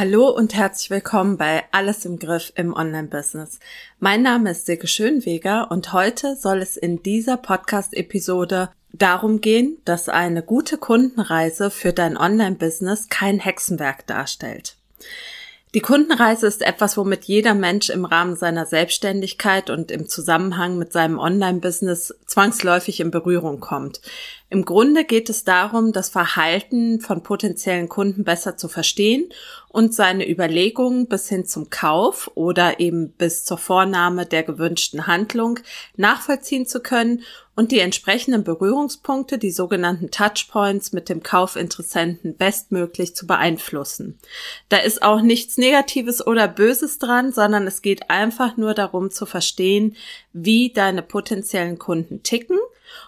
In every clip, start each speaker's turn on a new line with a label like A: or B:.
A: Hallo und herzlich willkommen bei Alles im Griff im Online-Business. Mein Name ist Silke Schönweger und heute soll es in dieser Podcast-Episode darum gehen, dass eine gute Kundenreise für dein Online-Business kein Hexenwerk darstellt. Die Kundenreise ist etwas, womit jeder Mensch im Rahmen seiner Selbstständigkeit und im Zusammenhang mit seinem Online-Business zwangsläufig in Berührung kommt. Im Grunde geht es darum, das Verhalten von potenziellen Kunden besser zu verstehen und seine Überlegungen bis hin zum Kauf oder eben bis zur Vornahme der gewünschten Handlung nachvollziehen zu können und die entsprechenden Berührungspunkte, die sogenannten Touchpoints mit dem Kaufinteressenten bestmöglich zu beeinflussen. Da ist auch nichts Negatives oder Böses dran, sondern es geht einfach nur darum zu verstehen, wie deine potenziellen Kunden ticken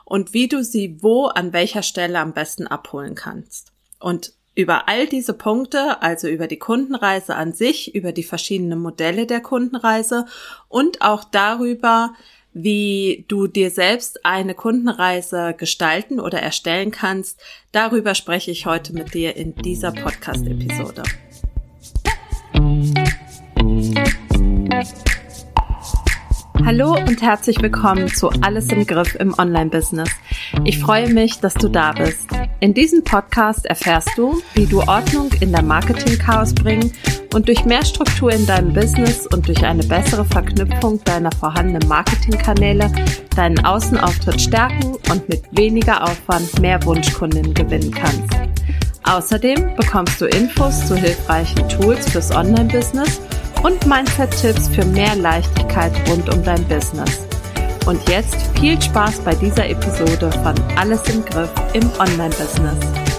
A: und wie du sie wo an welcher Stelle am besten abholen kannst. Und über all diese Punkte, also über die Kundenreise an sich, über die verschiedenen Modelle der Kundenreise und auch darüber, wie du dir selbst eine Kundenreise gestalten oder erstellen kannst, darüber spreche ich heute mit dir in dieser Podcast-Episode. Hallo und herzlich willkommen zu Alles im Griff im Online-Business. Ich freue mich, dass du da bist. In diesem Podcast erfährst du, wie du Ordnung in der Marketing-Chaos bringen und durch mehr Struktur in deinem Business und durch eine bessere Verknüpfung deiner vorhandenen Marketingkanäle deinen Außenauftritt stärken und mit weniger Aufwand mehr Wunschkunden gewinnen kannst. Außerdem bekommst du Infos zu hilfreichen Tools fürs Online-Business und Mindset-Tipps für mehr Leichtigkeit rund um dein Business. Und jetzt viel Spaß bei dieser Episode von Alles im Griff im Online-Business.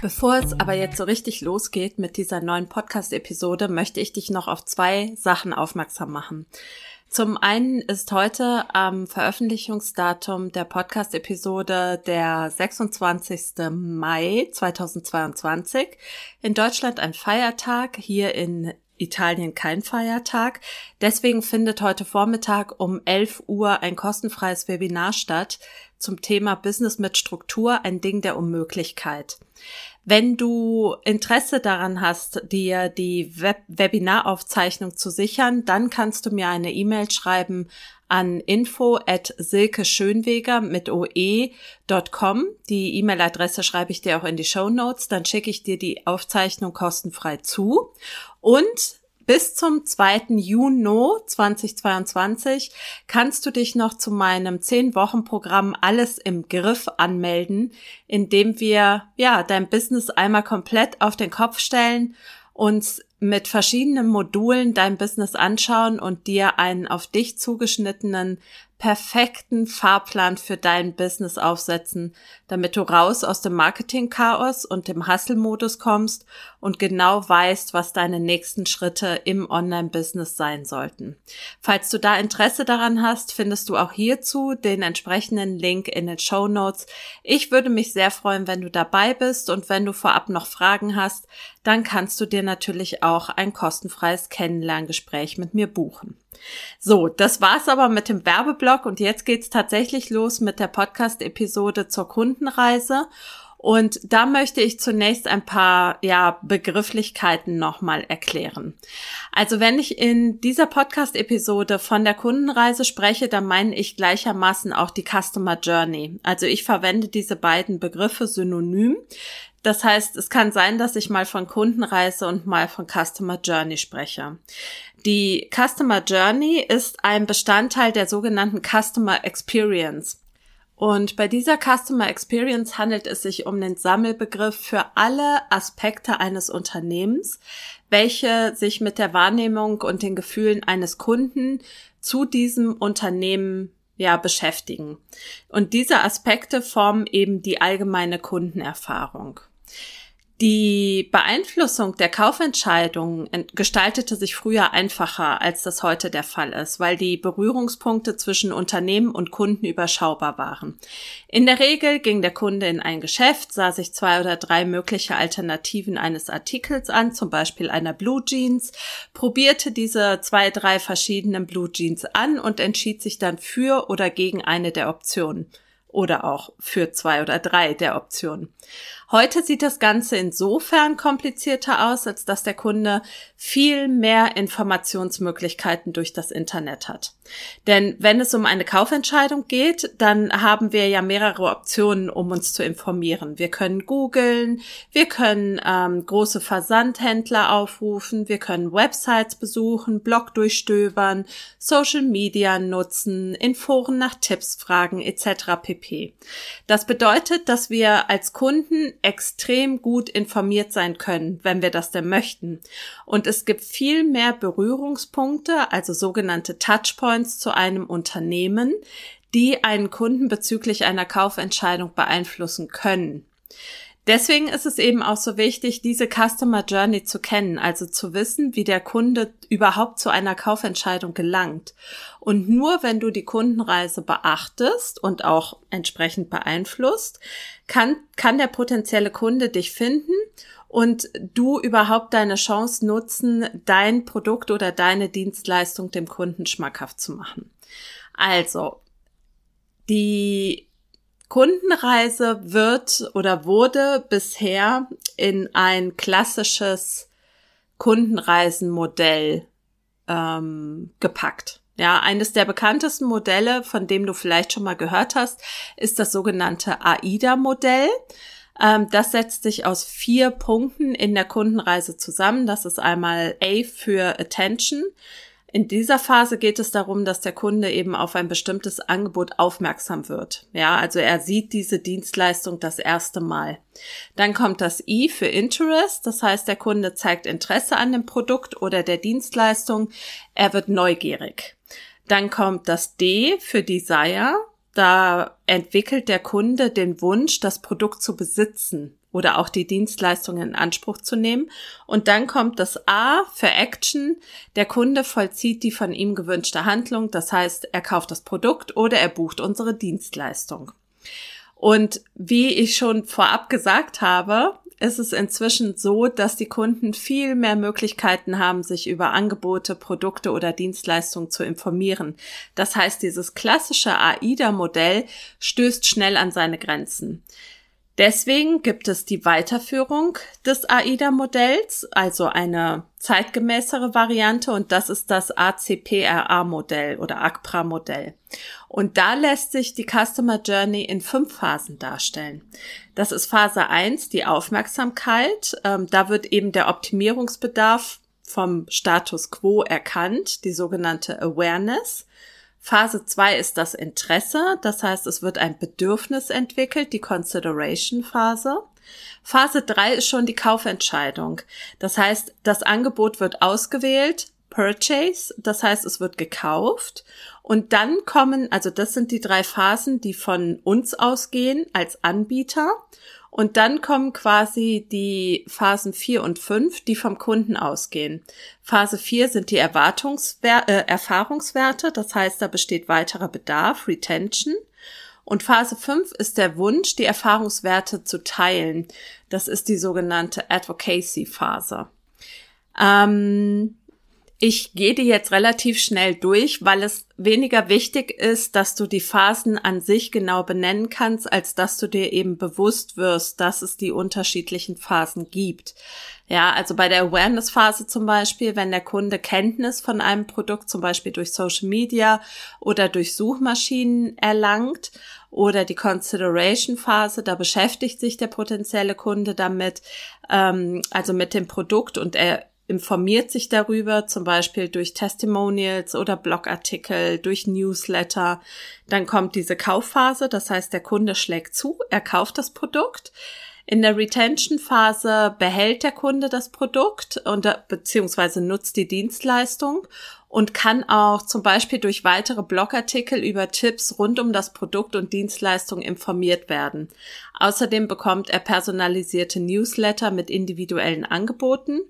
A: Bevor es aber jetzt so richtig losgeht mit dieser neuen Podcast-Episode, möchte ich dich noch auf zwei Sachen aufmerksam machen. Zum einen ist heute am Veröffentlichungsdatum der Podcast-Episode der 26. Mai 2022 in Deutschland ein Feiertag, hier in Italien kein Feiertag. Deswegen findet heute Vormittag um 11 Uhr ein kostenfreies Webinar statt zum Thema Business mit Struktur, ein Ding der Unmöglichkeit. Wenn du Interesse daran hast, dir die Web Webinaraufzeichnung zu sichern, dann kannst du mir eine E-Mail schreiben an info at silkeschönweger mit oe.com. Die E-Mail-Adresse schreibe ich dir auch in die Show Notes. Dann schicke ich dir die Aufzeichnung kostenfrei zu. Und bis zum 2. Juni 2022 kannst du dich noch zu meinem 10-Wochen-Programm Alles im Griff anmelden, in dem wir, ja, dein Business einmal komplett auf den Kopf stellen, uns mit verschiedenen Modulen dein Business anschauen und dir einen auf dich zugeschnittenen perfekten Fahrplan für dein Business aufsetzen, damit du raus aus dem Marketing-Chaos und dem Hustle-Modus kommst und genau weißt, was deine nächsten Schritte im Online-Business sein sollten. Falls du da Interesse daran hast, findest du auch hierzu den entsprechenden Link in den Show Notes. Ich würde mich sehr freuen, wenn du dabei bist und wenn du vorab noch Fragen hast, dann kannst du dir natürlich auch ein kostenfreies Kennenlerngespräch mit mir buchen. So, das war's aber mit dem Werbeblock und jetzt geht's tatsächlich los mit der Podcast-Episode zur Kundenreise. Und da möchte ich zunächst ein paar ja, Begrifflichkeiten nochmal erklären. Also wenn ich in dieser Podcast-Episode von der Kundenreise spreche, dann meine ich gleichermaßen auch die Customer Journey. Also ich verwende diese beiden Begriffe synonym. Das heißt, es kann sein, dass ich mal von Kundenreise und mal von Customer Journey spreche. Die Customer Journey ist ein Bestandteil der sogenannten Customer Experience. Und bei dieser Customer Experience handelt es sich um den Sammelbegriff für alle Aspekte eines Unternehmens, welche sich mit der Wahrnehmung und den Gefühlen eines Kunden zu diesem Unternehmen ja beschäftigen. Und diese Aspekte formen eben die allgemeine Kundenerfahrung. Die Beeinflussung der Kaufentscheidungen gestaltete sich früher einfacher, als das heute der Fall ist, weil die Berührungspunkte zwischen Unternehmen und Kunden überschaubar waren. In der Regel ging der Kunde in ein Geschäft, sah sich zwei oder drei mögliche Alternativen eines Artikels an, zum Beispiel einer Blue Jeans, probierte diese zwei, drei verschiedenen Blue Jeans an und entschied sich dann für oder gegen eine der Optionen. oder auch für zwei oder drei der Optionen. Heute sieht das Ganze insofern komplizierter aus, als dass der Kunde viel mehr Informationsmöglichkeiten durch das Internet hat. Denn wenn es um eine Kaufentscheidung geht, dann haben wir ja mehrere Optionen, um uns zu informieren. Wir können googeln, wir können ähm, große Versandhändler aufrufen, wir können Websites besuchen, Blog durchstöbern, Social Media nutzen, in Foren nach Tipps fragen etc. pp. Das bedeutet, dass wir als Kunden extrem gut informiert sein können, wenn wir das denn möchten. Und es gibt viel mehr Berührungspunkte, also sogenannte Touchpoints zu einem Unternehmen, die einen Kunden bezüglich einer Kaufentscheidung beeinflussen können. Deswegen ist es eben auch so wichtig, diese Customer Journey zu kennen, also zu wissen, wie der Kunde überhaupt zu einer Kaufentscheidung gelangt. Und nur wenn du die Kundenreise beachtest und auch entsprechend beeinflusst, kann, kann der potenzielle Kunde dich finden und du überhaupt deine Chance nutzen, dein Produkt oder deine Dienstleistung dem Kunden schmackhaft zu machen. Also, die Kundenreise wird oder wurde bisher in ein klassisches Kundenreisenmodell ähm, gepackt. Ja, eines der bekanntesten Modelle, von dem du vielleicht schon mal gehört hast, ist das sogenannte AIDA-Modell. Ähm, das setzt sich aus vier Punkten in der Kundenreise zusammen. Das ist einmal A für Attention. In dieser Phase geht es darum, dass der Kunde eben auf ein bestimmtes Angebot aufmerksam wird. Ja, also er sieht diese Dienstleistung das erste Mal. Dann kommt das I für Interest, das heißt, der Kunde zeigt Interesse an dem Produkt oder der Dienstleistung. Er wird neugierig. Dann kommt das D für Desire. Da entwickelt der Kunde den Wunsch, das Produkt zu besitzen oder auch die Dienstleistungen in Anspruch zu nehmen. Und dann kommt das A für Action. Der Kunde vollzieht die von ihm gewünschte Handlung. Das heißt, er kauft das Produkt oder er bucht unsere Dienstleistung. Und wie ich schon vorab gesagt habe, ist es inzwischen so, dass die Kunden viel mehr Möglichkeiten haben, sich über Angebote, Produkte oder Dienstleistungen zu informieren. Das heißt, dieses klassische AIDA-Modell stößt schnell an seine Grenzen. Deswegen gibt es die Weiterführung des AIDA-Modells, also eine zeitgemäßere Variante, und das ist das ACPRA-Modell oder ACPRA-Modell. Und da lässt sich die Customer Journey in fünf Phasen darstellen. Das ist Phase eins, die Aufmerksamkeit. Ähm, da wird eben der Optimierungsbedarf vom Status quo erkannt, die sogenannte Awareness. Phase 2 ist das Interesse, das heißt, es wird ein Bedürfnis entwickelt, die Consideration-Phase. Phase 3 ist schon die Kaufentscheidung. Das heißt, das Angebot wird ausgewählt, Purchase, das heißt, es wird gekauft. Und dann kommen, also das sind die drei Phasen, die von uns ausgehen als Anbieter. Und dann kommen quasi die Phasen 4 und 5, die vom Kunden ausgehen. Phase 4 sind die Erwartungswer äh, Erfahrungswerte, das heißt, da besteht weiterer Bedarf, Retention. Und Phase 5 ist der Wunsch, die Erfahrungswerte zu teilen. Das ist die sogenannte Advocacy-Phase. Ähm, ich gehe die jetzt relativ schnell durch, weil es weniger wichtig ist, dass du die Phasen an sich genau benennen kannst, als dass du dir eben bewusst wirst, dass es die unterschiedlichen Phasen gibt. Ja, also bei der Awareness-Phase zum Beispiel, wenn der Kunde Kenntnis von einem Produkt zum Beispiel durch Social Media oder durch Suchmaschinen erlangt oder die Consideration-Phase, da beschäftigt sich der potenzielle Kunde damit, ähm, also mit dem Produkt und er informiert sich darüber, zum Beispiel durch Testimonials oder Blogartikel, durch Newsletter. Dann kommt diese Kaufphase, das heißt, der Kunde schlägt zu, er kauft das Produkt. In der Retention-Phase behält der Kunde das Produkt und beziehungsweise nutzt die Dienstleistung und kann auch zum Beispiel durch weitere Blogartikel über Tipps rund um das Produkt und Dienstleistung informiert werden. Außerdem bekommt er personalisierte Newsletter mit individuellen Angeboten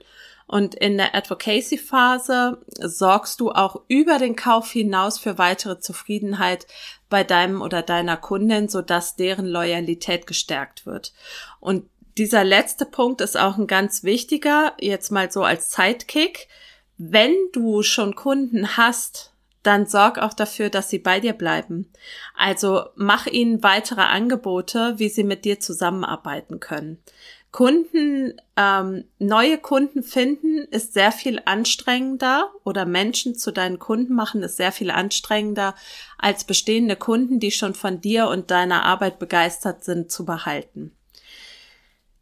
A: und in der Advocacy-Phase sorgst du auch über den Kauf hinaus für weitere Zufriedenheit bei deinem oder deiner Kundin, sodass deren Loyalität gestärkt wird. Und dieser letzte Punkt ist auch ein ganz wichtiger, jetzt mal so als Sidekick. Wenn du schon Kunden hast, dann sorg auch dafür, dass sie bei dir bleiben. Also mach ihnen weitere Angebote, wie sie mit dir zusammenarbeiten können. Kunden, ähm, neue Kunden finden ist sehr viel anstrengender oder Menschen zu deinen Kunden machen ist sehr viel anstrengender als bestehende Kunden, die schon von dir und deiner Arbeit begeistert sind, zu behalten.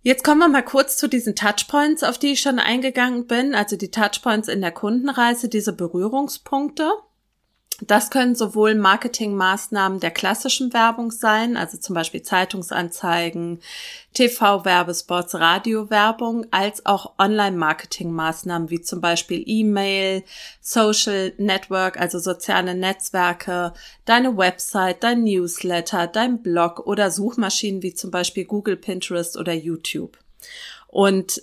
A: Jetzt kommen wir mal kurz zu diesen Touchpoints, auf die ich schon eingegangen bin, also die Touchpoints in der Kundenreise, diese Berührungspunkte. Das können sowohl Marketingmaßnahmen der klassischen Werbung sein, also zum Beispiel Zeitungsanzeigen, TV-Werbespots, Radiowerbung, als auch Online-Marketing-Maßnahmen wie zum Beispiel E-Mail, Social Network, also soziale Netzwerke, deine Website, dein Newsletter, dein Blog oder Suchmaschinen wie zum Beispiel Google, Pinterest oder YouTube. Und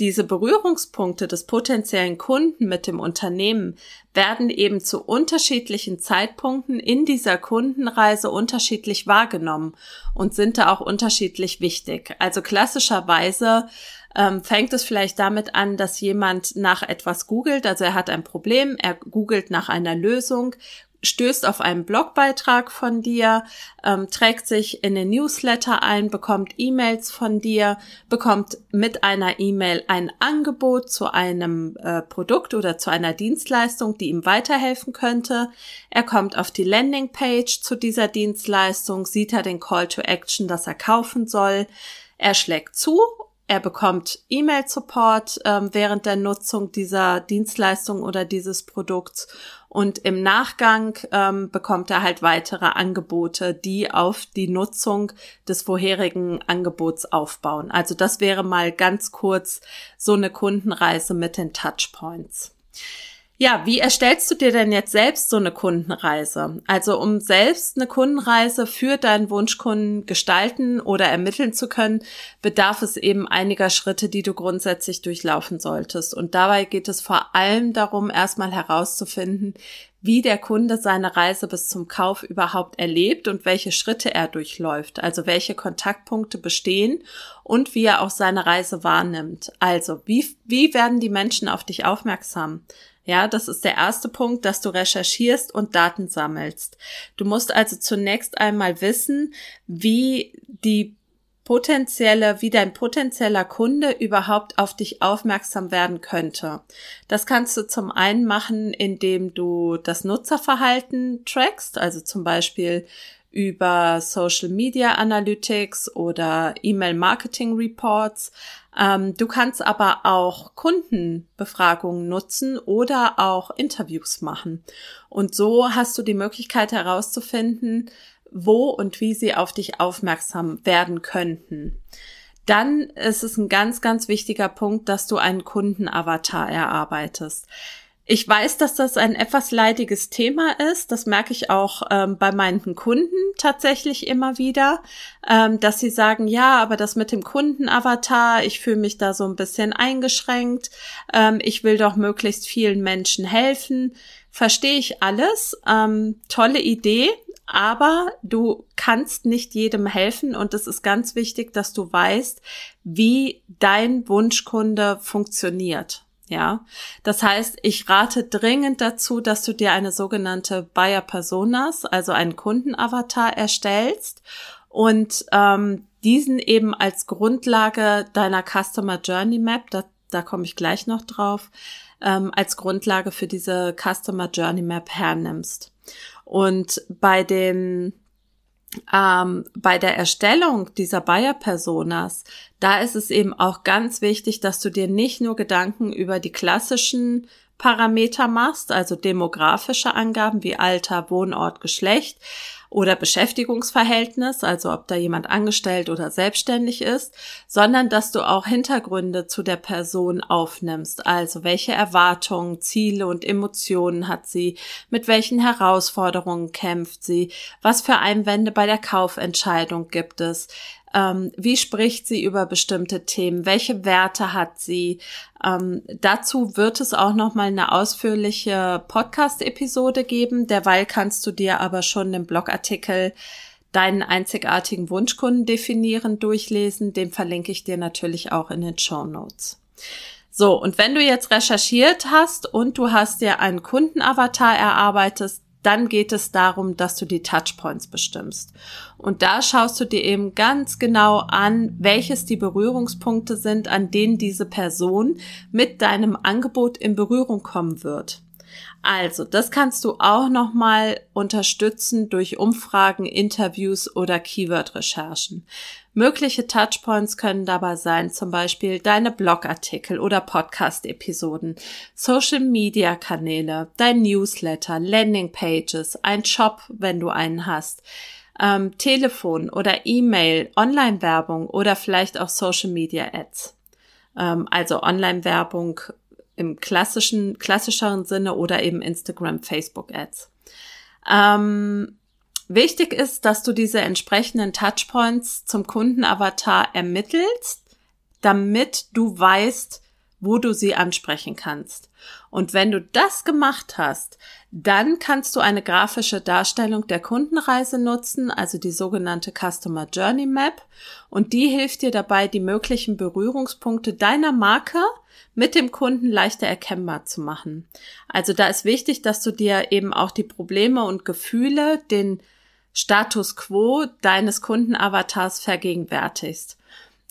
A: diese Berührungspunkte des potenziellen Kunden mit dem Unternehmen werden eben zu unterschiedlichen Zeitpunkten in dieser Kundenreise unterschiedlich wahrgenommen und sind da auch unterschiedlich wichtig. Also klassischerweise ähm, fängt es vielleicht damit an, dass jemand nach etwas googelt, also er hat ein Problem, er googelt nach einer Lösung, stößt auf einen Blogbeitrag von dir, ähm, trägt sich in den Newsletter ein, bekommt E-Mails von dir, bekommt mit einer E-Mail ein Angebot zu einem äh, Produkt oder zu einer Dienstleistung, die ihm weiterhelfen könnte. Er kommt auf die Landingpage zu dieser Dienstleistung, sieht er den Call to Action, dass er kaufen soll. Er schlägt zu er bekommt E-Mail-Support ähm, während der Nutzung dieser Dienstleistung oder dieses Produkts und im Nachgang ähm, bekommt er halt weitere Angebote, die auf die Nutzung des vorherigen Angebots aufbauen. Also das wäre mal ganz kurz so eine Kundenreise mit den Touchpoints. Ja, wie erstellst du dir denn jetzt selbst so eine Kundenreise? Also um selbst eine Kundenreise für deinen Wunschkunden gestalten oder ermitteln zu können, bedarf es eben einiger Schritte, die du grundsätzlich durchlaufen solltest. Und dabei geht es vor allem darum, erstmal herauszufinden, wie der Kunde seine Reise bis zum Kauf überhaupt erlebt und welche Schritte er durchläuft, also welche Kontaktpunkte bestehen und wie er auch seine Reise wahrnimmt. Also wie, wie werden die Menschen auf dich aufmerksam? Ja, das ist der erste Punkt, dass du recherchierst und Daten sammelst. Du musst also zunächst einmal wissen, wie die potenzielle, wie dein potenzieller Kunde überhaupt auf dich aufmerksam werden könnte. Das kannst du zum einen machen, indem du das Nutzerverhalten trackst, also zum Beispiel über Social Media Analytics oder E-Mail Marketing Reports. Ähm, du kannst aber auch Kundenbefragungen nutzen oder auch Interviews machen. Und so hast du die Möglichkeit herauszufinden, wo und wie sie auf dich aufmerksam werden könnten. Dann ist es ein ganz, ganz wichtiger Punkt, dass du einen Kundenavatar erarbeitest. Ich weiß, dass das ein etwas leidiges Thema ist. Das merke ich auch ähm, bei meinen Kunden tatsächlich immer wieder, ähm, dass sie sagen, ja, aber das mit dem Kundenavatar, ich fühle mich da so ein bisschen eingeschränkt. Ähm, ich will doch möglichst vielen Menschen helfen. Verstehe ich alles. Ähm, tolle Idee. Aber du kannst nicht jedem helfen und es ist ganz wichtig, dass du weißt, wie dein Wunschkunde funktioniert. Ja, das heißt, ich rate dringend dazu, dass du dir eine sogenannte Buyer Personas, also einen Kundenavatar erstellst und ähm, diesen eben als Grundlage deiner Customer Journey Map, da, da komme ich gleich noch drauf, ähm, als Grundlage für diese Customer Journey Map hernimmst. Und bei dem ähm, bei der Erstellung dieser Buyer-Personas, da ist es eben auch ganz wichtig, dass du dir nicht nur Gedanken über die klassischen Parameter machst, also demografische Angaben wie Alter, Wohnort, Geschlecht, oder Beschäftigungsverhältnis, also ob da jemand angestellt oder selbstständig ist, sondern dass du auch Hintergründe zu der Person aufnimmst. Also welche Erwartungen, Ziele und Emotionen hat sie, mit welchen Herausforderungen kämpft sie, was für Einwände bei der Kaufentscheidung gibt es, ähm, wie spricht sie über bestimmte Themen? Welche Werte hat sie? Ähm, dazu wird es auch noch mal eine ausführliche Podcast-Episode geben. Derweil kannst du dir aber schon den Blogartikel deinen einzigartigen Wunschkunden definieren, durchlesen. Den verlinke ich dir natürlich auch in den Show Notes. So, und wenn du jetzt recherchiert hast und du hast dir einen Kundenavatar erarbeitet, dann geht es darum, dass du die Touchpoints bestimmst. Und da schaust du dir eben ganz genau an, welches die Berührungspunkte sind, an denen diese Person mit deinem Angebot in Berührung kommen wird. Also, das kannst du auch nochmal unterstützen durch Umfragen, Interviews oder Keyword-Recherchen. Mögliche Touchpoints können dabei sein, zum Beispiel deine Blogartikel oder Podcast-Episoden, Social-Media-Kanäle, dein Newsletter, Landing-Pages, ein Shop, wenn du einen hast, ähm, Telefon oder E-Mail, Online-Werbung oder vielleicht auch Social-Media-Ads. Ähm, also Online-Werbung im klassischen, klassischeren Sinne oder eben Instagram, Facebook Ads. Ähm, wichtig ist, dass du diese entsprechenden Touchpoints zum Kundenavatar ermittelst, damit du weißt, wo du sie ansprechen kannst. Und wenn du das gemacht hast, dann kannst du eine grafische Darstellung der Kundenreise nutzen, also die sogenannte Customer Journey Map. Und die hilft dir dabei, die möglichen Berührungspunkte deiner Marke mit dem Kunden leichter erkennbar zu machen. Also da ist wichtig, dass du dir eben auch die Probleme und Gefühle, den Status quo deines Kundenavatars vergegenwärtigst.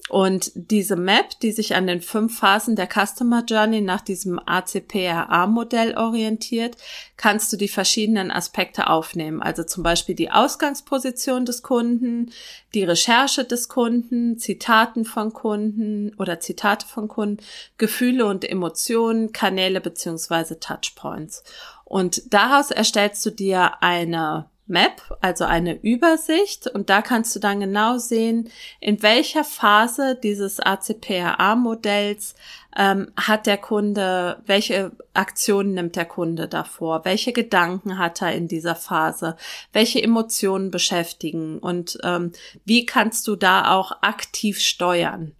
A: Und diese Map, die sich an den fünf Phasen der Customer Journey nach diesem ACPRA-Modell orientiert, kannst du die verschiedenen Aspekte aufnehmen. Also zum Beispiel die Ausgangsposition des Kunden, die Recherche des Kunden, Zitaten von Kunden oder Zitate von Kunden, Gefühle und Emotionen, Kanäle beziehungsweise Touchpoints. Und daraus erstellst du dir eine Map, also eine Übersicht. Und da kannst du dann genau sehen, in welcher Phase dieses ACPRA-Modells ähm, hat der Kunde, welche Aktionen nimmt der Kunde davor, welche Gedanken hat er in dieser Phase, welche Emotionen beschäftigen und ähm, wie kannst du da auch aktiv steuern.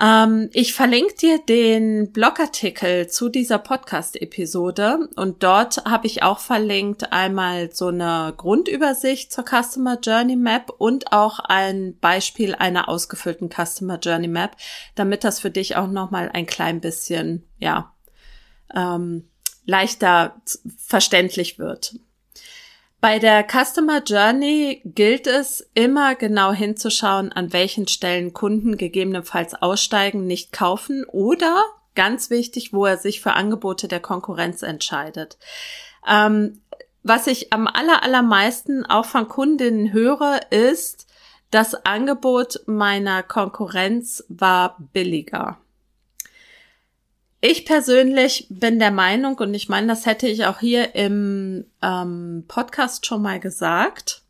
A: Ähm, ich verlinke dir den Blogartikel zu dieser Podcast-Episode und dort habe ich auch verlinkt einmal so eine Grundübersicht zur Customer Journey Map und auch ein Beispiel einer ausgefüllten Customer Journey Map, damit das für dich auch nochmal ein klein bisschen, ja, ähm, leichter verständlich wird. Bei der Customer Journey gilt es immer genau hinzuschauen, an welchen Stellen Kunden gegebenenfalls aussteigen, nicht kaufen oder ganz wichtig, wo er sich für Angebote der Konkurrenz entscheidet. Ähm, was ich am aller, allermeisten auch von Kundinnen höre, ist, das Angebot meiner Konkurrenz war billiger. Ich persönlich bin der Meinung, und ich meine, das hätte ich auch hier im ähm, Podcast schon mal gesagt,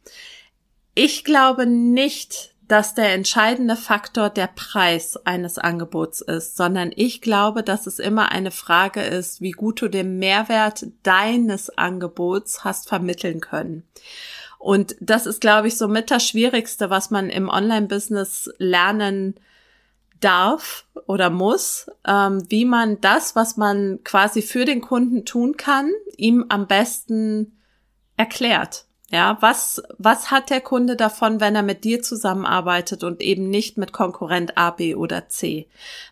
A: ich glaube nicht, dass der entscheidende Faktor der Preis eines Angebots ist, sondern ich glaube, dass es immer eine Frage ist, wie gut du den Mehrwert deines Angebots hast vermitteln können. Und das ist, glaube ich, somit das Schwierigste, was man im Online-Business lernen darf oder muss, ähm, wie man das, was man quasi für den Kunden tun kann, ihm am besten erklärt. Ja, was, was hat der Kunde davon, wenn er mit dir zusammenarbeitet und eben nicht mit Konkurrent A, B oder C?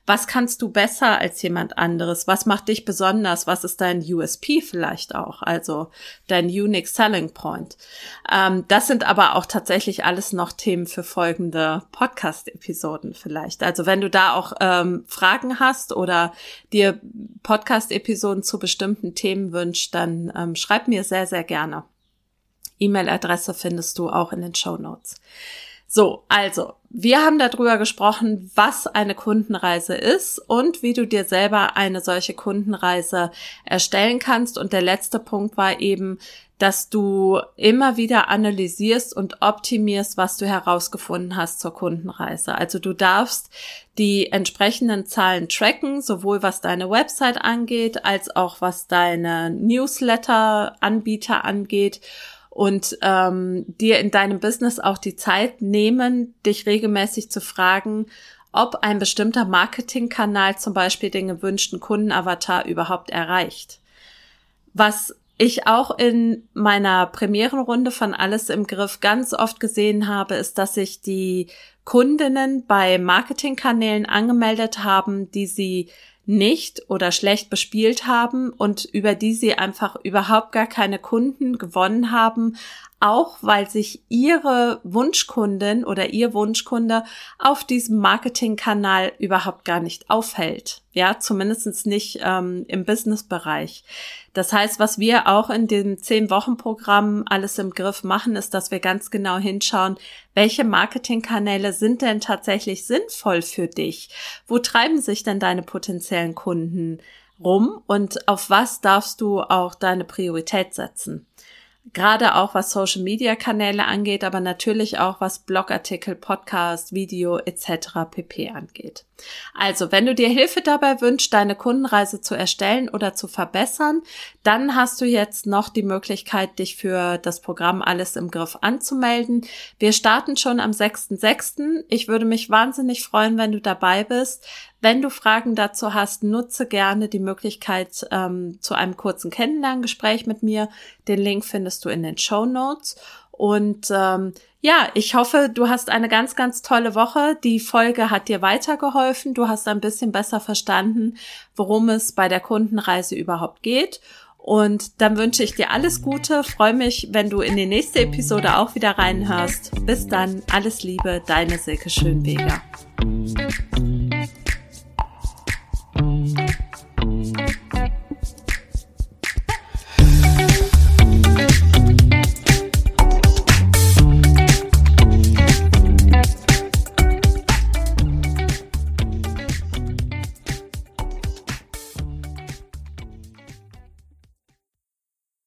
A: Was kannst du besser als jemand anderes? Was macht dich besonders? Was ist dein USP vielleicht auch? Also dein Unique Selling Point. Ähm, das sind aber auch tatsächlich alles noch Themen für folgende Podcast-Episoden vielleicht. Also wenn du da auch ähm, Fragen hast oder dir Podcast-Episoden zu bestimmten Themen wünschst, dann ähm, schreib mir sehr, sehr gerne. E-Mail-Adresse findest du auch in den Show Notes. So, also, wir haben darüber gesprochen, was eine Kundenreise ist und wie du dir selber eine solche Kundenreise erstellen kannst. Und der letzte Punkt war eben, dass du immer wieder analysierst und optimierst, was du herausgefunden hast zur Kundenreise. Also du darfst die entsprechenden Zahlen tracken, sowohl was deine Website angeht, als auch was deine Newsletter-Anbieter angeht und ähm, dir in deinem Business auch die Zeit nehmen, dich regelmäßig zu fragen, ob ein bestimmter Marketingkanal zum Beispiel den gewünschten Kundenavatar überhaupt erreicht. Was ich auch in meiner Premierenrunde von Alles im Griff ganz oft gesehen habe, ist, dass sich die Kundinnen bei Marketingkanälen angemeldet haben, die sie nicht oder schlecht bespielt haben und über die sie einfach überhaupt gar keine Kunden gewonnen haben, auch weil sich ihre Wunschkundin oder ihr Wunschkunde auf diesem Marketingkanal überhaupt gar nicht aufhält. Ja, zumindestens nicht ähm, im Businessbereich. Das heißt, was wir auch in dem Zehn-Wochen-Programm alles im Griff machen, ist, dass wir ganz genau hinschauen, welche Marketingkanäle sind denn tatsächlich sinnvoll für dich? Wo treiben sich denn deine potenziellen Kunden rum und auf was darfst du auch deine Priorität setzen? Gerade auch was Social Media Kanäle angeht, aber natürlich auch was Blogartikel, Podcast, Video etc. pp angeht. Also, wenn du dir Hilfe dabei wünschst, deine Kundenreise zu erstellen oder zu verbessern, dann hast du jetzt noch die Möglichkeit, dich für das Programm Alles im Griff anzumelden. Wir starten schon am 6.6. Ich würde mich wahnsinnig freuen, wenn du dabei bist. Wenn du Fragen dazu hast, nutze gerne die Möglichkeit ähm, zu einem kurzen Kennenlerngespräch mit mir. Den Link findest du in den Show Notes. Und ähm, ja, ich hoffe, du hast eine ganz, ganz tolle Woche. Die Folge hat dir weitergeholfen. Du hast ein bisschen besser verstanden, worum es bei der Kundenreise überhaupt geht. Und dann wünsche ich dir alles Gute. Freue mich, wenn du in die nächste Episode auch wieder reinhörst. Bis dann, alles Liebe, deine Silke Schönweger. Mm-hmm.